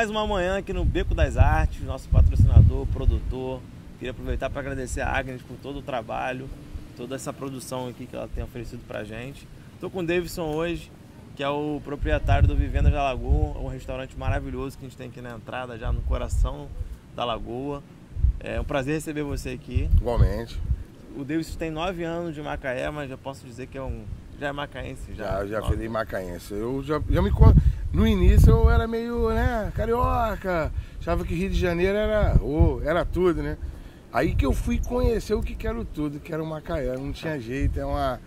Mais uma manhã aqui no Beco das Artes, nosso patrocinador, produtor. Queria aproveitar para agradecer a Agnes por todo o trabalho, toda essa produção aqui que ela tem oferecido pra gente. Estou com o Davidson hoje, que é o proprietário do Vivendas da Lagoa, um restaurante maravilhoso que a gente tem aqui na entrada, já no coração da Lagoa. É um prazer receber você aqui. Igualmente. O Davidson tem nove anos de Macaé, mas já posso dizer que é um já é macaense Já, já. já virei macaense. Eu já, já me No início eu era meio, né, carioca. Achava que Rio de Janeiro era, oh, era tudo, né? Aí que eu fui conhecer o que que era o tudo, que era o Macaé. Não tinha jeito, é uma.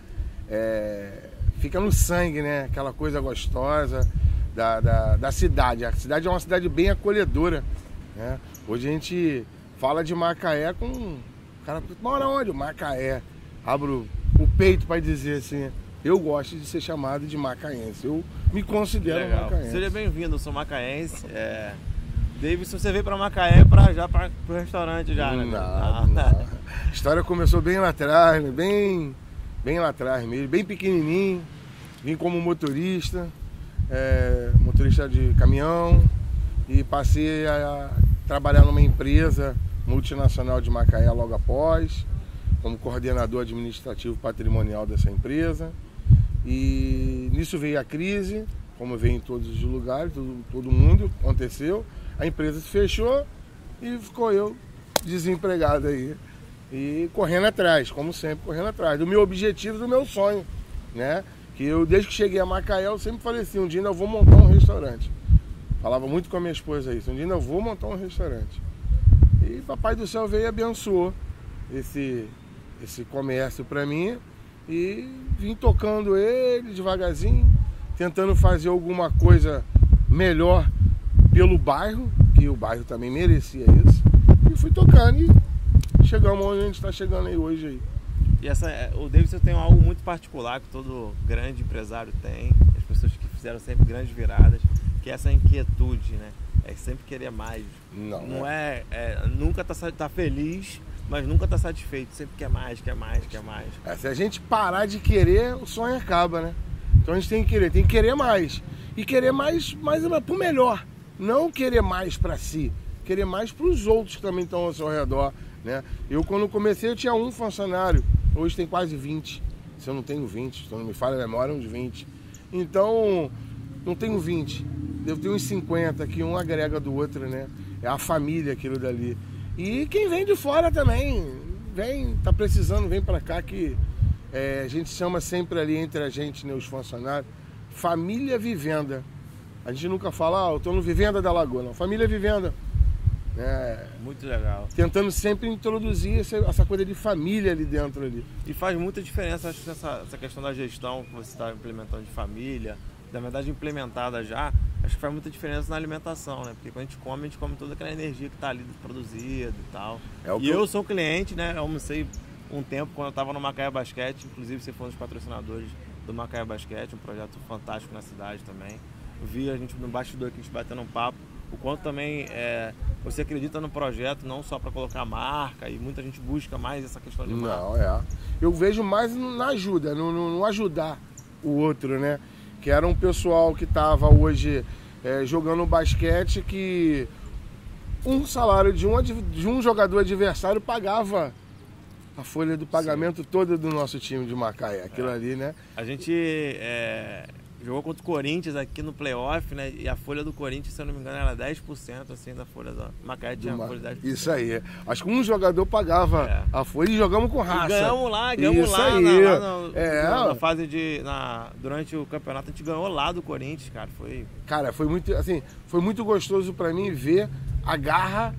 é, fica no sangue, né? Aquela coisa gostosa da, da, da cidade. A cidade é uma cidade bem acolhedora. Né? Hoje a gente fala de Macaé com. O cara mora onde? Macaé. Abro o peito para dizer assim. Eu gosto de ser chamado de macaense. Eu me considero Legal. macaense. Seja bem-vindo, eu sou macaense. É... Davidson, você veio para Macaé para já para o restaurante já, né? Não, não. A história começou bem lá atrás, né? bem, bem lá atrás mesmo, bem pequenininho. Vim como motorista, é, motorista de caminhão e passei a trabalhar numa empresa multinacional de Macaé logo após, como coordenador administrativo patrimonial dessa empresa. E nisso veio a crise, como veio em todos os lugares, todo, todo mundo aconteceu. A empresa se fechou e ficou eu desempregado aí. E correndo atrás, como sempre, correndo atrás. Do meu objetivo, do meu sonho, né? Que eu, desde que cheguei a Macaé, eu sempre falei assim, um dia eu vou montar um restaurante. Falava muito com a minha esposa isso, um dia eu vou montar um restaurante. E Papai do Céu veio e abençoou esse, esse comércio para mim. E vim tocando ele devagarzinho, tentando fazer alguma coisa melhor pelo bairro, que o bairro também merecia isso. E fui tocando e chegamos onde a gente está chegando aí hoje aí. E essa, é, o Davidson tem algo muito particular que todo grande empresário tem, as pessoas que fizeram sempre grandes viradas, que é essa inquietude, né? É sempre querer mais. Não, Não né? é, é nunca tá, tá feliz, mas nunca tá satisfeito. Sempre quer mais, quer mais, quer mais. É, se a gente parar de querer, o sonho acaba, né? Então a gente tem que querer, tem que querer mais. E querer mais, mais pro melhor. Não querer mais para si, querer mais para os outros que também estão ao seu redor, né? Eu quando comecei eu tinha um funcionário, hoje tem quase 20. Se eu não tenho 20, se não me falha a memória, uns 20. Então, não tenho 20. Devo ter uns 50 que um agrega do outro, né? É a família aquilo dali. E quem vem de fora também, vem, tá precisando, vem para cá que é, a gente chama sempre ali entre a gente, né, os funcionários, família vivenda. A gente nunca fala, ah, eu tô no Vivenda da Lagoa, não. Família vivenda. É, Muito legal. tentando sempre introduzir essa, essa coisa de família ali dentro ali. E faz muita diferença, acho essa, essa questão da gestão que você está implementando de família, na verdade implementada já, acho que faz muita diferença na alimentação, né? Porque quando a gente come, a gente come toda aquela energia que está ali produzida e tal. É e eu eu- sou cliente, né? Eu almocei um tempo quando eu estava no Macaé Basquete, inclusive você foi um dos patrocinadores do Macaé Basquete, um projeto fantástico na cidade também. Eu vi a gente no bastidor aqui, a gente batendo um papo, o quanto também é, você acredita no projeto, não só para colocar marca, e muita gente busca mais essa questão de marca. Não, é. Eu vejo mais na ajuda, no, no- no ajudar o outro, né? Que era um pessoal que estava hoje é, jogando basquete que um salário de um, de um jogador adversário pagava a folha do pagamento toda do nosso time de Macaé. Aquilo É. ali, né? A gente é, jogou contra o Corinthians aqui no playoff, né? E a folha do Corinthians, se eu não me engano, era 10% assim da folha da Macaé tinha Do a Ma- folha de 10%. Isso aí. Acho que um jogador pagava É. a folha e jogamos com E raça. ganhamos lá, ganhamos Isso lá, aí. na, lá É. na, na fase de. Na, durante o campeonato, a gente ganhou lá do Corinthians, cara. Foi. Cara, foi muito, assim, foi muito gostoso pra mim ver a garra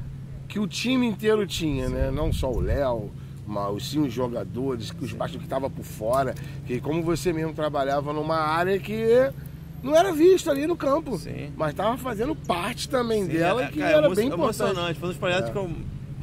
que o time inteiro tinha, né? Não só o Léo, mas sim os jogadores, os baixos que estavam por fora, que como você mesmo trabalhava numa área que não era vista ali no campo, Sim. mas estava fazendo parte também Sim, dela, é, que cara, era emo- bem importante. emocionante. Foi um dos projetos É. que eu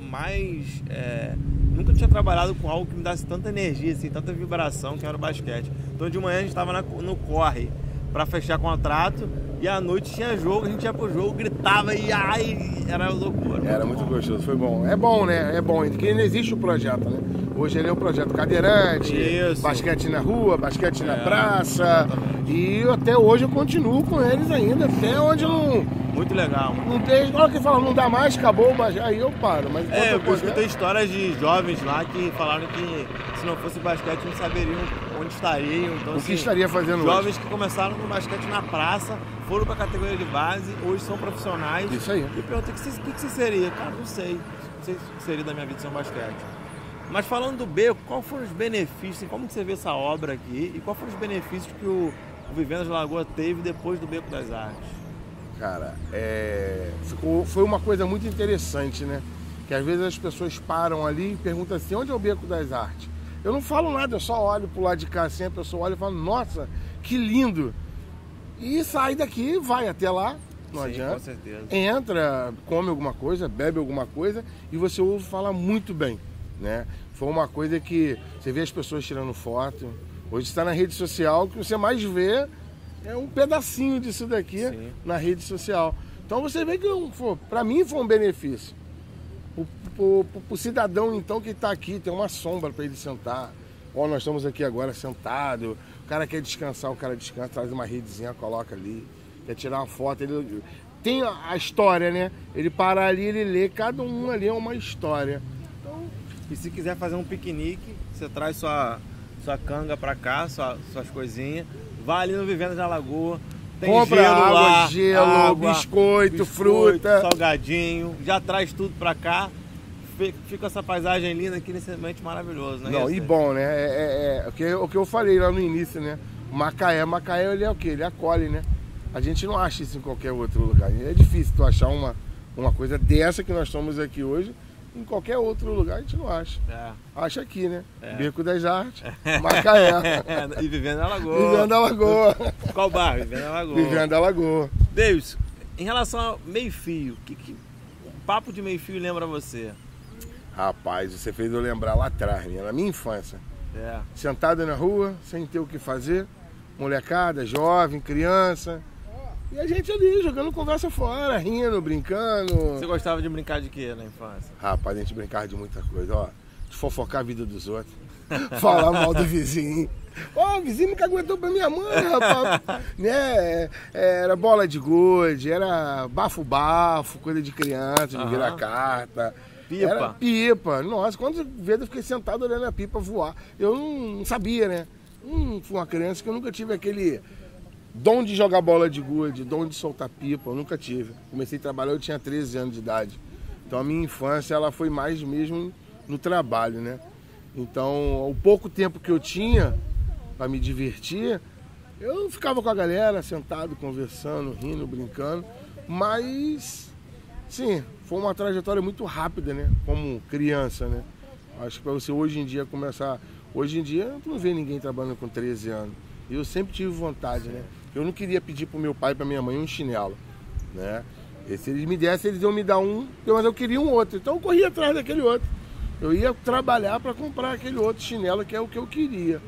mais. é, nunca tinha trabalhado com algo que me desse tanta energia, assim, tanta vibração, que era o basquete. Então de manhã a gente tava na- no corre para fechar contrato e à noite tinha jogo, a gente ia pro jogo, gritava e ai, era loucura. Era muito gostoso, foi bom. É bom, né? É bom, porque ainda existe o projeto, né? Hoje ele é o projeto Cadeirante, Isso. basquete na rua, basquete na É, praça. exatamente. E até hoje eu continuo com eles ainda, até onde não, Muito legal. não tem. Igual que fala, não dá mais, acabou, mas aí eu paro. Mas É, eu puder- escutei histórias de jovens lá que falaram que se não fosse basquete não saberiam onde estariam. Então, o que assim, estaria fazendo Jovens que começaram no basquete na praça, foram pra categoria de base, hoje são profissionais. hoje? Isso aí. E perguntei o que, você- o que você seria? Cara, não sei. Não sei o que seria da minha vida sem um basquete. Mas falando do Beco, quais foram os benefícios? Como que você vê essa obra aqui? E quais foram os benefícios que o, o Vivendas Lagoa teve depois do Beco das Artes? Cara, é, ficou, foi uma coisa muito interessante, né? Que às vezes as pessoas param ali e perguntam assim, onde é o Beco das Artes? Eu não falo nada, eu só olho pro lado de cá assim, a pessoa olha e fala, nossa, que lindo! E sai daqui, vai até lá, não Sim, adianta. com certeza. Entra, come alguma coisa, bebe alguma coisa e você ouve falar muito bem, né? Foi uma coisa que você vê as pessoas tirando foto. Hoje está na rede social, o que você mais vê é um pedacinho disso daqui Sim. na rede social. Então você vê que para mim foi um benefício. O, o, cidadão então que está aqui tem uma sombra para ele sentar. Ó, nós estamos aqui agora sentado. O cara quer descansar, o cara descansa, traz uma redezinha, coloca ali. Quer tirar uma foto, ele tem a a história, né? Ele para ali, ele lê, cada um ali é uma história. Então, E se quiser fazer um piquenique, você traz sua, sua canga pra cá, sua- suas coisinhas, vai ali no Vivendas da Lagoa. Tem compra gelo água, lá, gelo, água, biscoito, fruta. salgadinho, já traz tudo pra cá. Fi- Fica essa paisagem linda aqui nesse ambiente maravilhoso, né? Não, e Receita? bom, né? É, é- é o, que, o que eu falei lá no início, né? Macaé, Macaé ele é o quê? Ele acolhe, né? A gente não acha isso em qualquer outro lugar. É difícil tu achar uma, uma coisa dessa que nós estamos aqui hoje. Em qualquer outro lugar a gente não acha. É. Acha aqui, né? É. Beco das Artes, Macaé. e Vivendo na Lagoa. Vivendo da Lagoa. Qual bairro? Vivendo na Lagoa. Vivendo da Lagoa. Davis, em relação ao meio-fio, que, que o papo de meio-fio lembra você? Rapaz, você fez eu lembrar lá atrás, né? na minha infância. É. Sentado na rua, sem ter o que fazer. Molecada, jovem, criança. E a gente ali jogando conversa fora, rindo, brincando. Você gostava de brincar de quê na infância? Rapaz, a gente brincava de muita coisa, ó. De fofocar a vida dos outros. Falar mal do vizinho. Ó, o vizinho nunca aguentou pra minha mãe, rapaz. né? Era bola de gude, era bafo-bafo, coisa de criança, de Aham. virar carta. Pipa. Era pipa. Nossa, quantas vezes eu fiquei sentado olhando a pipa voar. Eu não, não sabia, né? Hum, fui uma criança que eu nunca tive aquele dom de jogar bola de gude, dom de soltar pipa, eu nunca tive. Comecei a trabalhar, eu tinha 13 anos de idade. Então a minha infância ela foi mais mesmo no trabalho, né? Então, o pouco tempo que eu tinha para me divertir, eu ficava com a galera, sentado, conversando, rindo, brincando, mas sim, foi uma trajetória muito rápida, né? Como criança, né? Acho que para você hoje em dia começar, hoje em dia tu não vê ninguém trabalhando com 13 anos. E eu sempre tive vontade, né? Eu não queria pedir pro meu pai e pra minha mãe um chinelo, né? E se eles me dessem, eles iam me dar um, mas eu queria um outro. Então eu corria atrás daquele outro. Eu ia trabalhar para comprar aquele outro chinelo que é o que eu queria.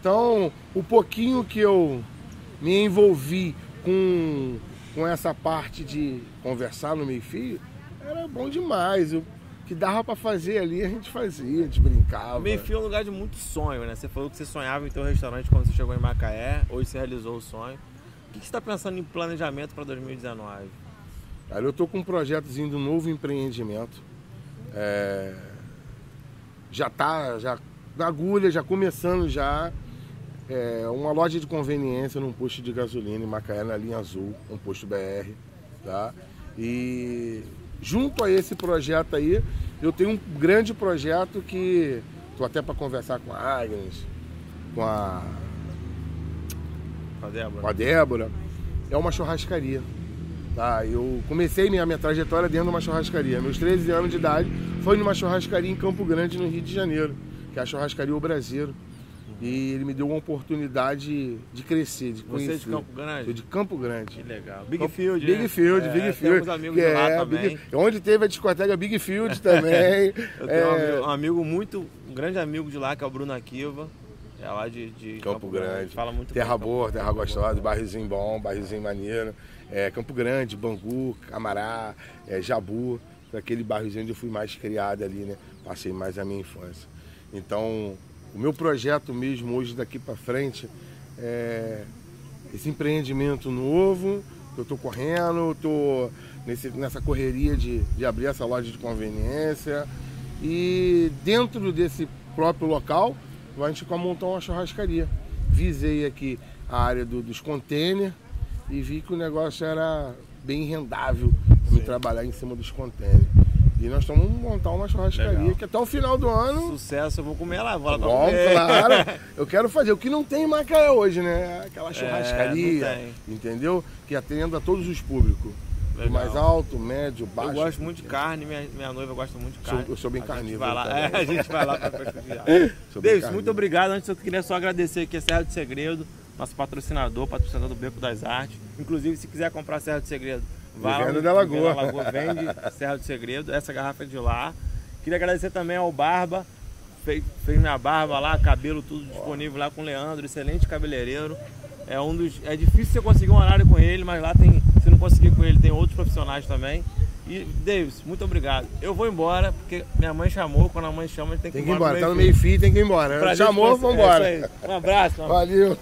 Então, o pouquinho que eu me envolvi com, com essa parte de conversar no meio-fio, era bom demais. O que dava para fazer ali, a gente fazia, a gente brincava. O meio-fio é um lugar de muito sonho, né? Você falou que você sonhava em ter um restaurante quando você chegou em Macaé, hoje você realizou o sonho. O que você está pensando em planejamento para 2019? Cara, eu tô com um projetozinho de um novo empreendimento. É, Já tá, já na agulha, já começando já. É, uma loja de conveniência num posto de gasolina em Macaé, na linha azul, um posto BR, tá? E junto a esse projeto aí, eu tenho um grande projeto que tô até para conversar com a Agnes, com a, Com a Débora? com a Débora, é uma churrascaria. Tá, eu comecei minha, minha trajetória dentro de uma churrascaria. Meus 13 anos de idade foi numa churrascaria em Campo Grande, no Rio de Janeiro, que é a churrascaria O Brasileiro. E ele me deu uma oportunidade de crescer, de Você conhecer. é de Campo Grande? Sou de Campo Grande. Que legal. Big Campo- Field, Big né? Field, É, Big Field. Temos amigos que de lá é, também. Big- onde teve a discoteca Big Field também. Eu tenho É, um, amigo, um amigo muito, um grande amigo de lá, que é o Bruno Akiva. É lá de, de Campo Grande. Fala muito Terra bem, boa, Campo terra Grande. gostosa, bairrozinho bom, bairrozinho maneiro. É, Campo Grande, Bangu, Camará, é, Jabu, aquele bairrozinho onde eu fui mais criado ali, né? Passei mais a minha infância. Então, o meu projeto mesmo hoje daqui para frente é esse empreendimento novo que eu estou correndo, estou nessa correria de, de abrir essa loja de conveniência e dentro desse próprio local a gente vai montar uma churrascaria. Visei aqui a área do, dos containers e vi que o negócio era bem rendável me trabalhar em cima dos containers. E nós estamos montar uma churrascaria Legal. que até o final do ano. Sucesso, eu vou comer lá, vou lá Bom, claro. Eu quero fazer. O que não tem em Macaé hoje, né? Aquela é, churrascaria, é, entendeu? Que atenda a todos os públicos. Do mais alto, médio, baixo. Eu gosto muito de carne, minha, minha noiva gosta muito de carne. Sou, eu sou bem carnívoro. Vai lá, é, a gente vai lá para prestigiar. Davis, muito obrigado. Antes eu queria só agradecer aqui a Serra do Segredo, nosso patrocinador, patrocinador do Beco das Artes. Inclusive, se quiser comprar a Serra do Segredo, Vai Vivenda da Lagoa. Da Lagoa vende Serra do Segredo, essa garrafa é de lá. Queria agradecer também ao Barba, fez, fez minha barba lá, cabelo tudo disponível lá com o Leandro, excelente cabeleireiro. É um dos. É difícil você conseguir um horário com ele, mas lá tem. Conseguir com ele, tem outros profissionais também. E, Davis, muito obrigado. Eu vou embora, porque minha mãe chamou, quando a mãe chama, a gente tem que, tem que ir embora. Tem que ir embora, tá no meio fio, tem que ir embora. Chamou, vamos embora. É um abraço. Valeu.